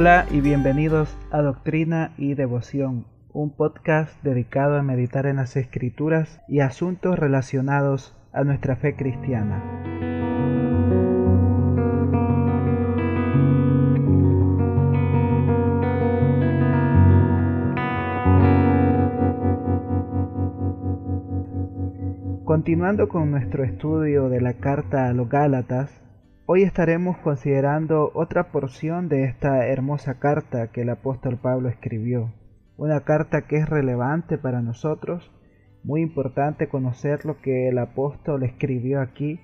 Hola y bienvenidos a Doctrina y Devoción, un podcast dedicado a meditar en las escrituras y asuntos relacionados a nuestra fe cristiana. Continuando con nuestro estudio de la carta a los Gálatas, Hoy estaremos considerando otra porción de esta hermosa carta que el apóstol Pablo escribió, una carta que es relevante para nosotros, muy importante conocer lo que el apóstol escribió aquí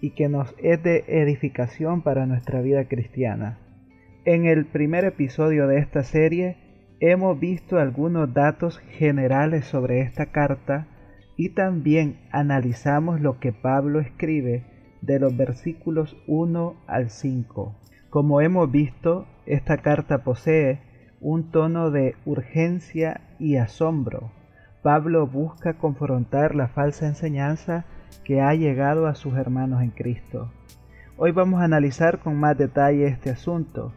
y que nos es de edificación para nuestra vida cristiana. En el primer episodio de esta serie hemos visto algunos datos generales sobre esta carta y también analizamos lo que Pablo escribe de los versículos 1 al 5. Como hemos visto, esta carta posee un tono de urgencia y asombro. Pablo busca confrontar la falsa enseñanza que ha llegado a sus hermanos en Cristo. Hoy vamos a analizar con más detalle este asunto.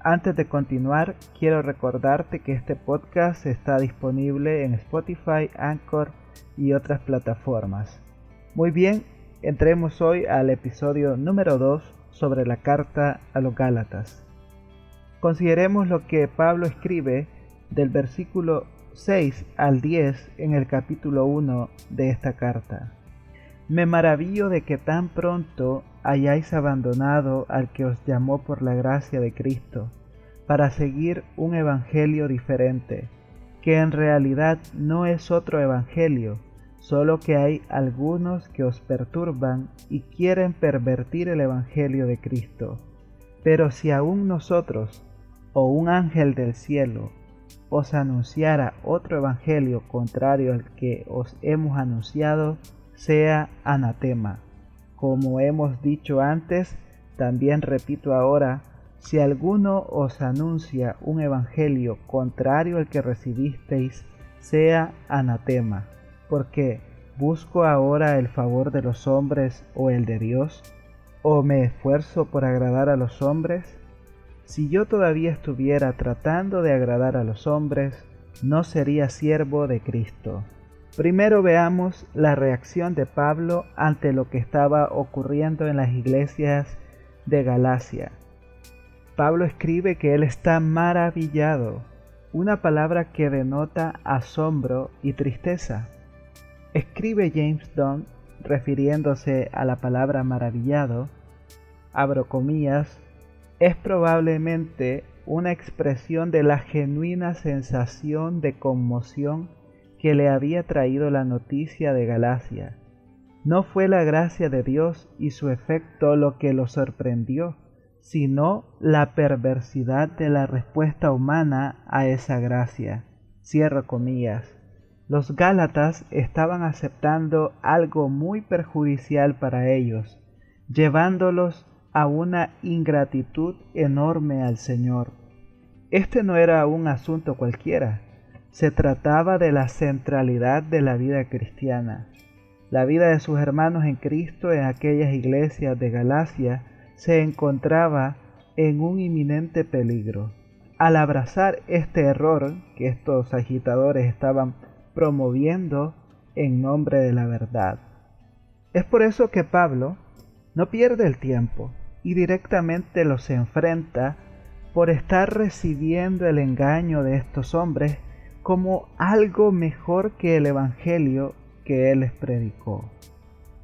Antes de continuar, quiero recordarte que este podcast está disponible en Spotify, Anchor y otras plataformas. Muy bien, Entremos hoy al episodio número 2 sobre la carta a los Gálatas. Consideremos lo que Pablo escribe del versículo 6 al 10 en el capítulo 1 de esta carta. Me maravillo de que tan pronto hayáis abandonado al que os llamó por la gracia de Cristo, para seguir un evangelio diferente, que en realidad no es otro evangelio, solo que hay algunos que os perturban y quieren pervertir el Evangelio de Cristo. Pero si aún nosotros, o un ángel del cielo, os anunciara otro Evangelio contrario al que os hemos anunciado, sea anatema. Como hemos dicho antes, también repito ahora, si alguno os anuncia un Evangelio contrario al que recibisteis, sea anatema porque busco ahora el favor de los hombres o el de Dios, o me esfuerzo por agradar a los hombres. Si yo todavía estuviera tratando de agradar a los hombres, no sería siervo de Cristo. Primero veamos la reacción de Pablo ante lo que estaba ocurriendo en las iglesias de Galacia. Pablo escribe que él está maravillado, una palabra que denota asombro y tristeza. Escribe James Dunn, refiriéndose a la palabra maravillado, abro es probablemente una expresión de la genuina sensación de conmoción que le había traído la noticia de Galacia. No fue la gracia de Dios y su efecto lo que lo sorprendió, sino la perversidad de la respuesta humana a esa gracia. Cierro comillas. Los Gálatas estaban aceptando algo muy perjudicial para ellos, llevándolos a una ingratitud enorme al Señor. Este no era un asunto cualquiera, se trataba de la centralidad de la vida cristiana. La vida de sus hermanos en Cristo en aquellas iglesias de Galacia se encontraba en un inminente peligro. Al abrazar este error que estos agitadores estaban promoviendo en nombre de la verdad. Es por eso que Pablo no pierde el tiempo y directamente los enfrenta por estar recibiendo el engaño de estos hombres como algo mejor que el Evangelio que él les predicó.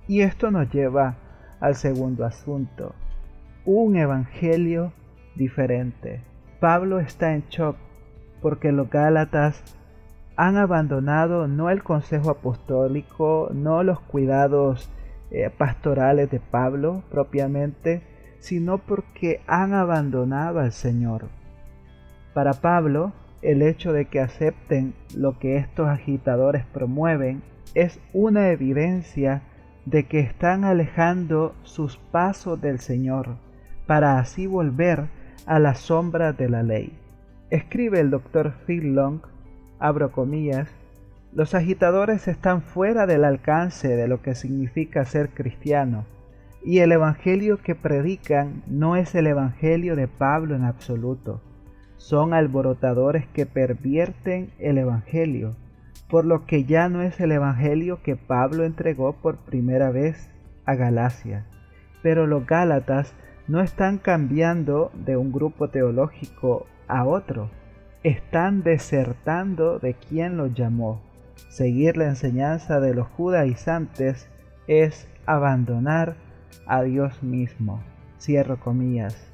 Y esto nos lleva al segundo asunto, un Evangelio diferente. Pablo está en shock porque los Gálatas han abandonado no el consejo apostólico, no los cuidados eh, pastorales de Pablo propiamente, sino porque han abandonado al Señor. Para Pablo, el hecho de que acepten lo que estos agitadores promueven es una evidencia de que están alejando sus pasos del Señor, para así volver a la sombra de la ley. Escribe el doctor Phil Long abro comillas, los agitadores están fuera del alcance de lo que significa ser cristiano, y el Evangelio que predican no es el Evangelio de Pablo en absoluto. son alborotadores que pervierten el Evangelio, por lo que ya no es el Evangelio que Pablo entregó por primera vez a Galacia. Pero los Gálatas no están cambiando de un grupo teológico a otro, están desertando de quien los llamó. Seguir la enseñanza de los judaizantes es abandonar a Dios mismo. Cierro comillas.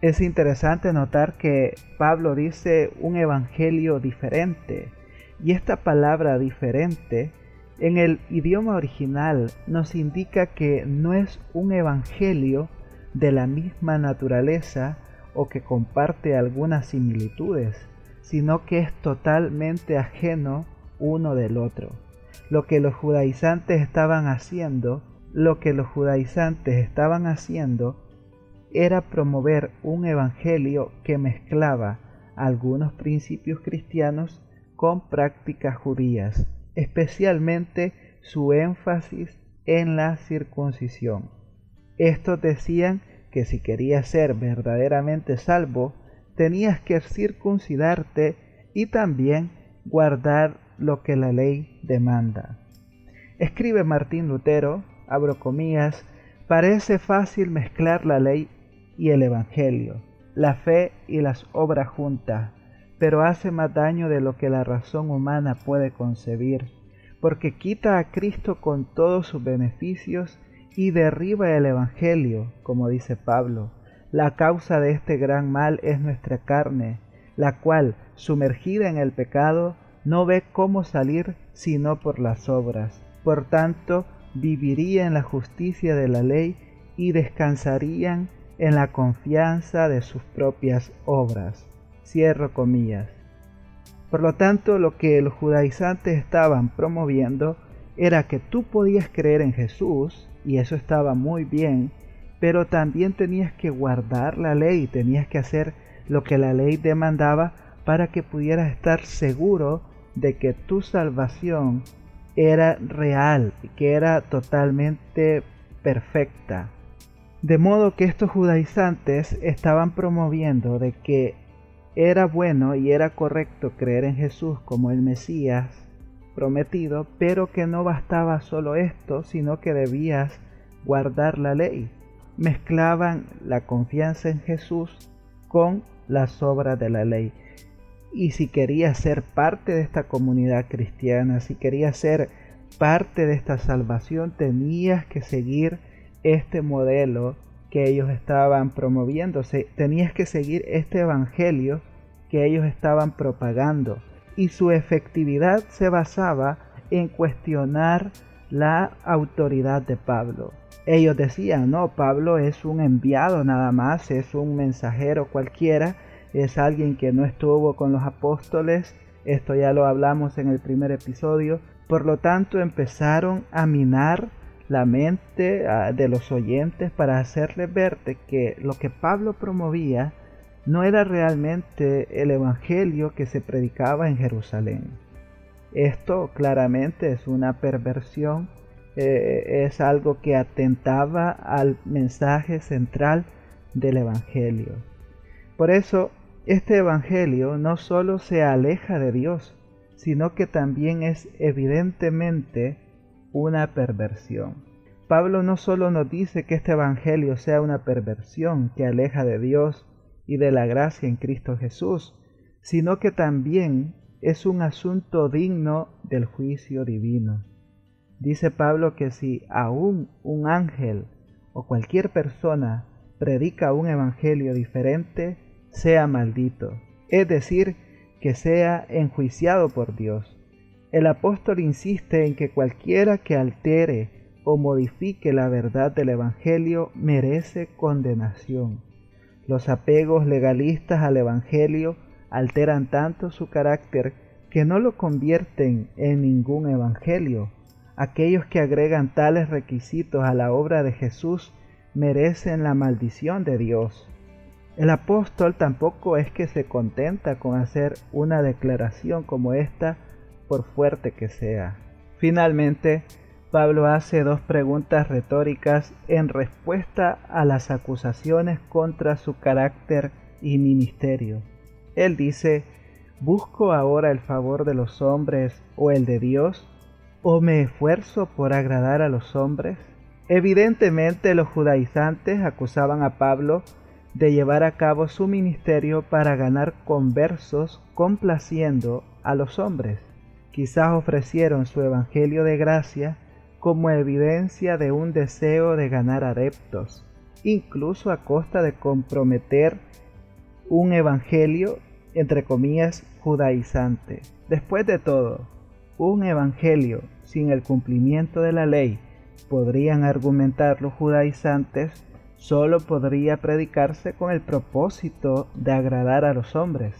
Es interesante notar que Pablo dice un evangelio diferente y esta palabra diferente en el idioma original nos indica que no es un evangelio de la misma naturaleza o que comparte algunas similitudes, sino que es totalmente ajeno uno del otro. Lo que los judaizantes estaban haciendo, lo que los judaizantes estaban haciendo era promover un evangelio que mezclaba algunos principios cristianos con prácticas judías, especialmente su énfasis en la circuncisión. Estos decían que si querías ser verdaderamente salvo, tenías que circuncidarte y también guardar lo que la ley demanda. Escribe Martín Lutero, abro comillas, parece fácil mezclar la ley y el Evangelio, la fe y las obras juntas, pero hace más daño de lo que la razón humana puede concebir, porque quita a Cristo con todos sus beneficios y derriba el Evangelio, como dice Pablo. La causa de este gran mal es nuestra carne, la cual, sumergida en el pecado, no ve cómo salir sino por las obras. Por tanto, viviría en la justicia de la ley y descansarían en la confianza de sus propias obras. Cierro comillas. Por lo tanto, lo que los judaizantes estaban promoviendo era que tú podías creer en Jesús, y eso estaba muy bien, pero también tenías que guardar la ley, tenías que hacer lo que la ley demandaba para que pudieras estar seguro de que tu salvación era real, que era totalmente perfecta. De modo que estos judaizantes estaban promoviendo de que era bueno y era correcto creer en Jesús como el Mesías prometido, pero que no bastaba solo esto, sino que debías guardar la ley. Mezclaban la confianza en Jesús con las obras de la ley. Y si querías ser parte de esta comunidad cristiana, si querías ser parte de esta salvación, tenías que seguir este modelo que ellos estaban promoviéndose, tenías que seguir este evangelio que ellos estaban propagando y su efectividad se basaba en cuestionar la autoridad de Pablo. Ellos decían, no, Pablo es un enviado nada más, es un mensajero cualquiera, es alguien que no estuvo con los apóstoles, esto ya lo hablamos en el primer episodio, por lo tanto empezaron a minar la mente ah, de los oyentes para hacerles ver que lo que Pablo promovía no era realmente el evangelio que se predicaba en Jerusalén. Esto claramente es una perversión, eh, es algo que atentaba al mensaje central del evangelio. Por eso, este evangelio no solo se aleja de Dios, sino que también es evidentemente una perversión. Pablo no solo nos dice que este Evangelio sea una perversión que aleja de Dios y de la gracia en Cristo Jesús, sino que también es un asunto digno del juicio divino. Dice Pablo que si aún un ángel o cualquier persona predica un evangelio diferente, sea maldito, es decir, que sea enjuiciado por Dios. El apóstol insiste en que cualquiera que altere o modifique la verdad del Evangelio merece condenación. Los apegos legalistas al Evangelio alteran tanto su carácter que no lo convierten en ningún Evangelio. Aquellos que agregan tales requisitos a la obra de Jesús merecen la maldición de Dios. El apóstol tampoco es que se contenta con hacer una declaración como esta por fuerte que sea. Finalmente, Pablo hace dos preguntas retóricas en respuesta a las acusaciones contra su carácter y ministerio. Él dice, ¿busco ahora el favor de los hombres o el de Dios? ¿O me esfuerzo por agradar a los hombres? Evidentemente los judaizantes acusaban a Pablo de llevar a cabo su ministerio para ganar conversos complaciendo a los hombres. Quizás ofrecieron su evangelio de gracia como evidencia de un deseo de ganar adeptos, incluso a costa de comprometer un evangelio, entre comillas, judaizante. Después de todo, un evangelio sin el cumplimiento de la ley, podrían argumentar los judaizantes, solo podría predicarse con el propósito de agradar a los hombres.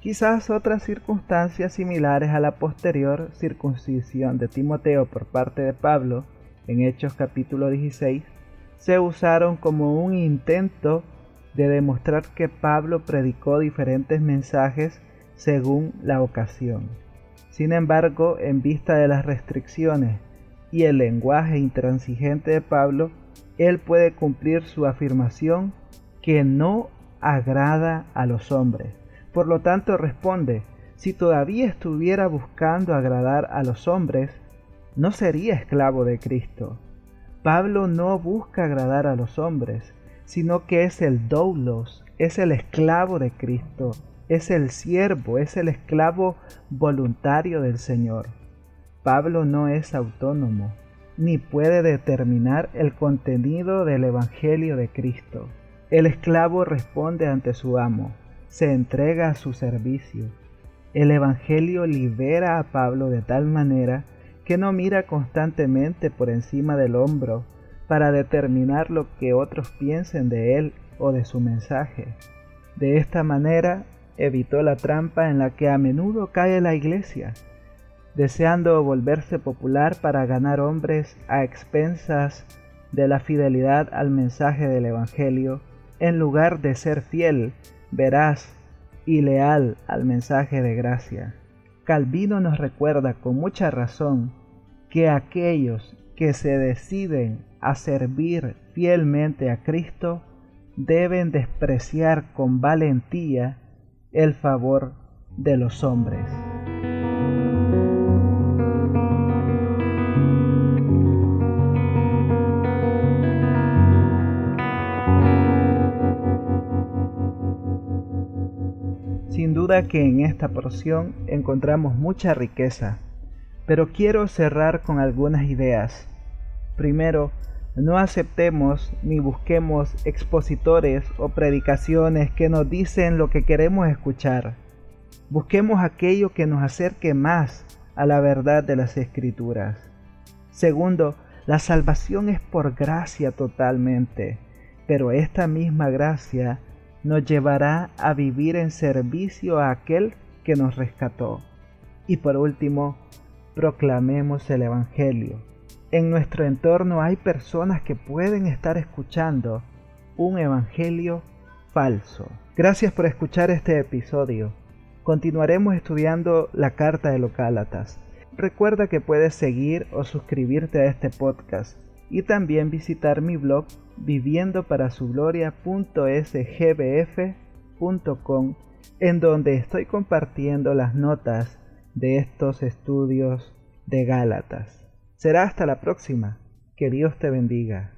Quizás otras circunstancias similares a la posterior circuncisión de Timoteo por parte de Pablo en Hechos capítulo 16 se usaron como un intento de demostrar que Pablo predicó diferentes mensajes según la ocasión. Sin embargo, en vista de las restricciones y el lenguaje intransigente de Pablo, él puede cumplir su afirmación que no agrada a los hombres. Por lo tanto responde, si todavía estuviera buscando agradar a los hombres, no sería esclavo de Cristo. Pablo no busca agradar a los hombres, sino que es el doulos, es el esclavo de Cristo, es el siervo, es el esclavo voluntario del Señor. Pablo no es autónomo, ni puede determinar el contenido del Evangelio de Cristo. El esclavo responde ante su amo, se entrega a su servicio. El Evangelio libera a Pablo de tal manera que no mira constantemente por encima del hombro para determinar lo que otros piensen de él o de su mensaje. De esta manera evitó la trampa en la que a menudo cae la iglesia, deseando volverse popular para ganar hombres a expensas de la fidelidad al mensaje del Evangelio, en lugar de ser fiel veraz y leal al mensaje de gracia. Calvino nos recuerda con mucha razón que aquellos que se deciden a servir fielmente a Cristo deben despreciar con valentía el favor de los hombres. Sin duda que en esta porción encontramos mucha riqueza, pero quiero cerrar con algunas ideas. Primero, no aceptemos ni busquemos expositores o predicaciones que nos dicen lo que queremos escuchar. Busquemos aquello que nos acerque más a la verdad de las escrituras. Segundo, la salvación es por gracia totalmente, pero esta misma gracia nos llevará a vivir en servicio a aquel que nos rescató. Y por último, proclamemos el Evangelio. En nuestro entorno hay personas que pueden estar escuchando un Evangelio falso. Gracias por escuchar este episodio. Continuaremos estudiando la carta de los Gálatas. Recuerda que puedes seguir o suscribirte a este podcast y también visitar mi blog viviendoparasugloria.sgbf.com en donde estoy compartiendo las notas de estos estudios de Gálatas. Será hasta la próxima. Que Dios te bendiga.